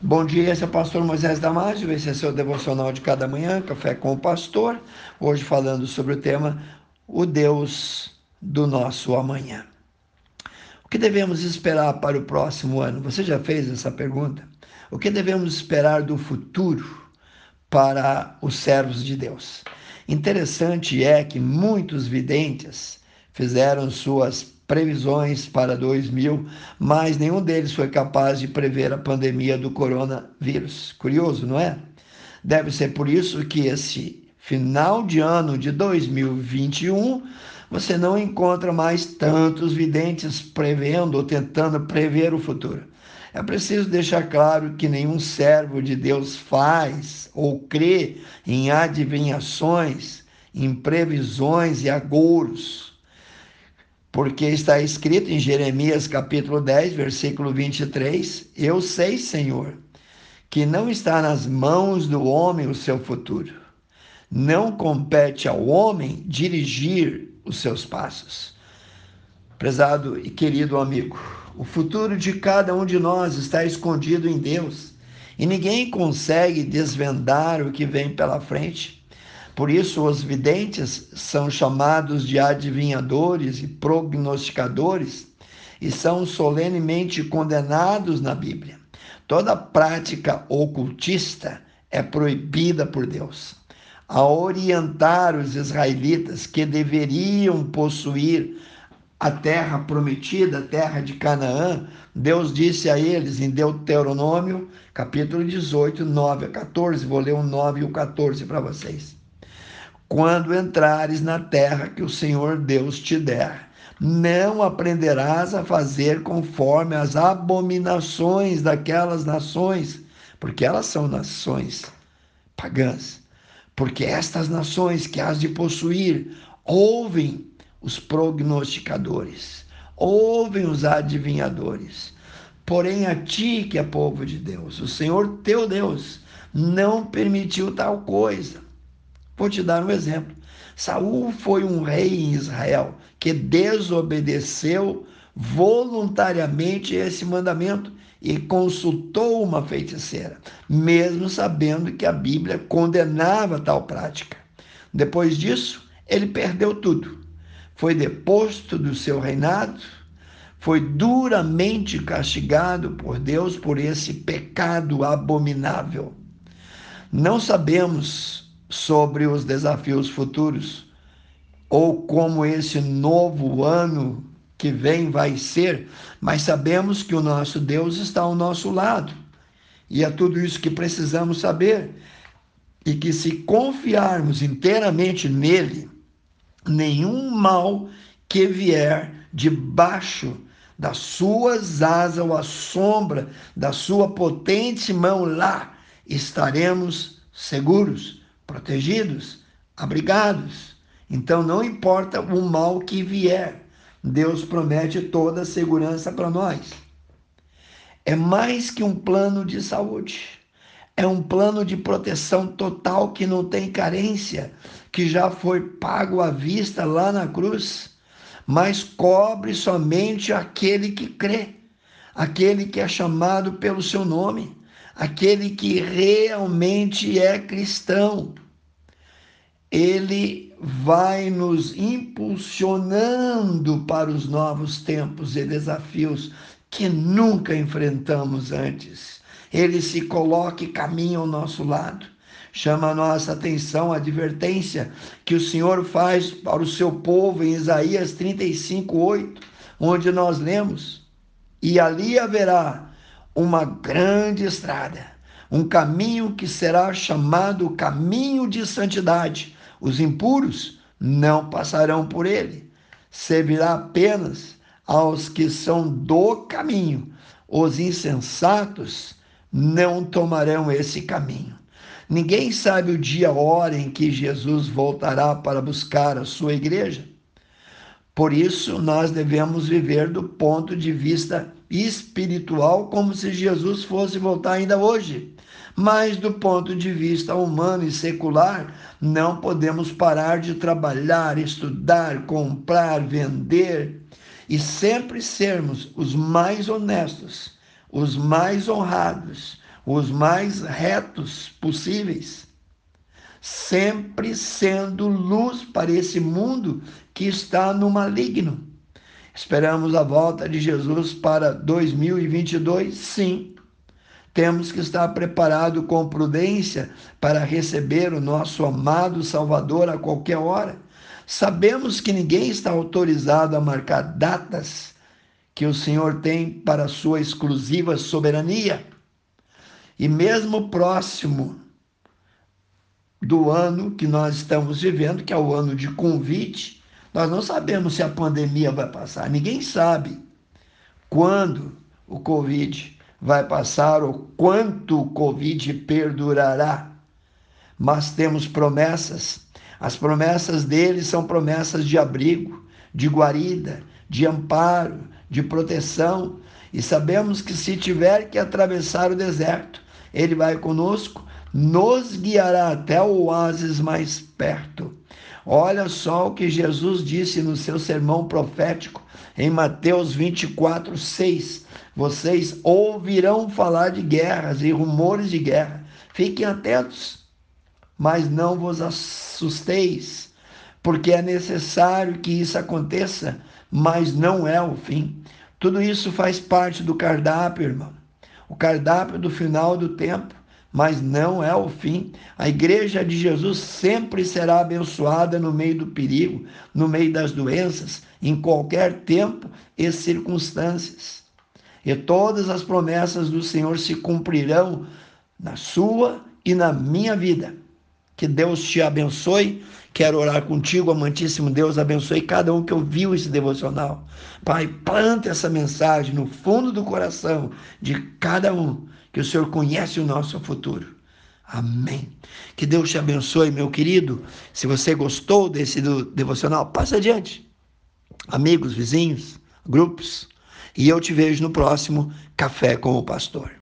Bom dia, esse é o pastor Moisés Damásio, esse é seu devocional de cada manhã, Café com o Pastor. Hoje falando sobre o tema O Deus do Nosso Amanhã. O que devemos esperar para o próximo ano? Você já fez essa pergunta? O que devemos esperar do futuro para os servos de Deus? Interessante é que muitos videntes fizeram suas previsões para 2000, mas nenhum deles foi capaz de prever a pandemia do coronavírus. Curioso, não é? Deve ser por isso que esse final de ano de 2021 você não encontra mais tantos videntes prevendo ou tentando prever o futuro. É preciso deixar claro que nenhum servo de Deus faz ou crê em adivinhações, em previsões e agouros porque está escrito em Jeremias capítulo 10, versículo 23: Eu sei, Senhor, que não está nas mãos do homem o seu futuro. Não compete ao homem dirigir os seus passos. Prezado e querido amigo, o futuro de cada um de nós está escondido em Deus e ninguém consegue desvendar o que vem pela frente. Por isso, os videntes são chamados de adivinhadores e prognosticadores e são solenemente condenados na Bíblia. Toda prática ocultista é proibida por Deus. A orientar os israelitas que deveriam possuir a terra prometida, a terra de Canaã, Deus disse a eles em Deuteronômio, capítulo 18, 9 a 14. Vou ler o 9 e o 14 para vocês quando entrares na terra que o Senhor Deus te der. Não aprenderás a fazer conforme as abominações daquelas nações, porque elas são nações pagãs. Porque estas nações que has de possuir ouvem os prognosticadores, ouvem os adivinhadores. Porém, a ti, que é povo de Deus, o Senhor teu Deus, não permitiu tal coisa Vou te dar um exemplo. Saul foi um rei em Israel que desobedeceu voluntariamente esse mandamento e consultou uma feiticeira, mesmo sabendo que a Bíblia condenava tal prática. Depois disso, ele perdeu tudo. Foi deposto do seu reinado, foi duramente castigado por Deus por esse pecado abominável. Não sabemos sobre os desafios futuros ou como esse novo ano que vem vai ser, mas sabemos que o nosso Deus está ao nosso lado. E é tudo isso que precisamos saber. E que se confiarmos inteiramente nele, nenhum mal que vier debaixo das suas asas ou à sombra da sua potente mão lá, estaremos seguros protegidos, abrigados. Então não importa o mal que vier, Deus promete toda a segurança para nós. É mais que um plano de saúde. É um plano de proteção total que não tem carência, que já foi pago à vista lá na cruz, mas cobre somente aquele que crê, aquele que é chamado pelo seu nome aquele que realmente é cristão. Ele vai nos impulsionando para os novos tempos e desafios que nunca enfrentamos antes. Ele se coloca e caminha ao nosso lado. Chama a nossa atenção a advertência que o Senhor faz para o seu povo em Isaías 35, 8, onde nós lemos: E ali haverá uma grande estrada, um caminho que será chamado caminho de santidade. Os impuros não passarão por ele. Servirá apenas aos que são do caminho. Os insensatos não tomarão esse caminho. Ninguém sabe o dia, a hora em que Jesus voltará para buscar a sua igreja. Por isso, nós devemos viver do ponto de vista espiritual, como se Jesus fosse voltar ainda hoje. Mas, do ponto de vista humano e secular, não podemos parar de trabalhar, estudar, comprar, vender e sempre sermos os mais honestos, os mais honrados, os mais retos possíveis, sempre sendo luz para esse mundo que está no maligno. Esperamos a volta de Jesus para 2022? Sim. Temos que estar preparado com prudência para receber o nosso amado Salvador a qualquer hora. Sabemos que ninguém está autorizado a marcar datas que o Senhor tem para a sua exclusiva soberania. E mesmo próximo do ano que nós estamos vivendo, que é o ano de convite, nós não sabemos se a pandemia vai passar. Ninguém sabe quando o Covid vai passar ou quanto o Covid perdurará. Mas temos promessas. As promessas dele são promessas de abrigo, de guarida, de amparo, de proteção. E sabemos que se tiver que atravessar o deserto, ele vai conosco, nos guiará até o oásis mais perto. Olha só o que Jesus disse no seu sermão profético em Mateus 24, 6. Vocês ouvirão falar de guerras e rumores de guerra. Fiquem atentos, mas não vos assusteis, porque é necessário que isso aconteça, mas não é o fim. Tudo isso faz parte do cardápio, irmão. O cardápio do final do tempo mas não é o fim. A igreja de Jesus sempre será abençoada no meio do perigo, no meio das doenças, em qualquer tempo e circunstâncias. E todas as promessas do Senhor se cumprirão na sua e na minha vida. Que Deus te abençoe. Quero orar contigo, amantíssimo Deus, abençoe cada um que ouviu esse devocional. Pai, planta essa mensagem no fundo do coração de cada um, que o Senhor conhece o nosso futuro. Amém. Que Deus te abençoe, meu querido. Se você gostou desse devocional, passa adiante. Amigos, vizinhos, grupos. E eu te vejo no próximo Café com o Pastor.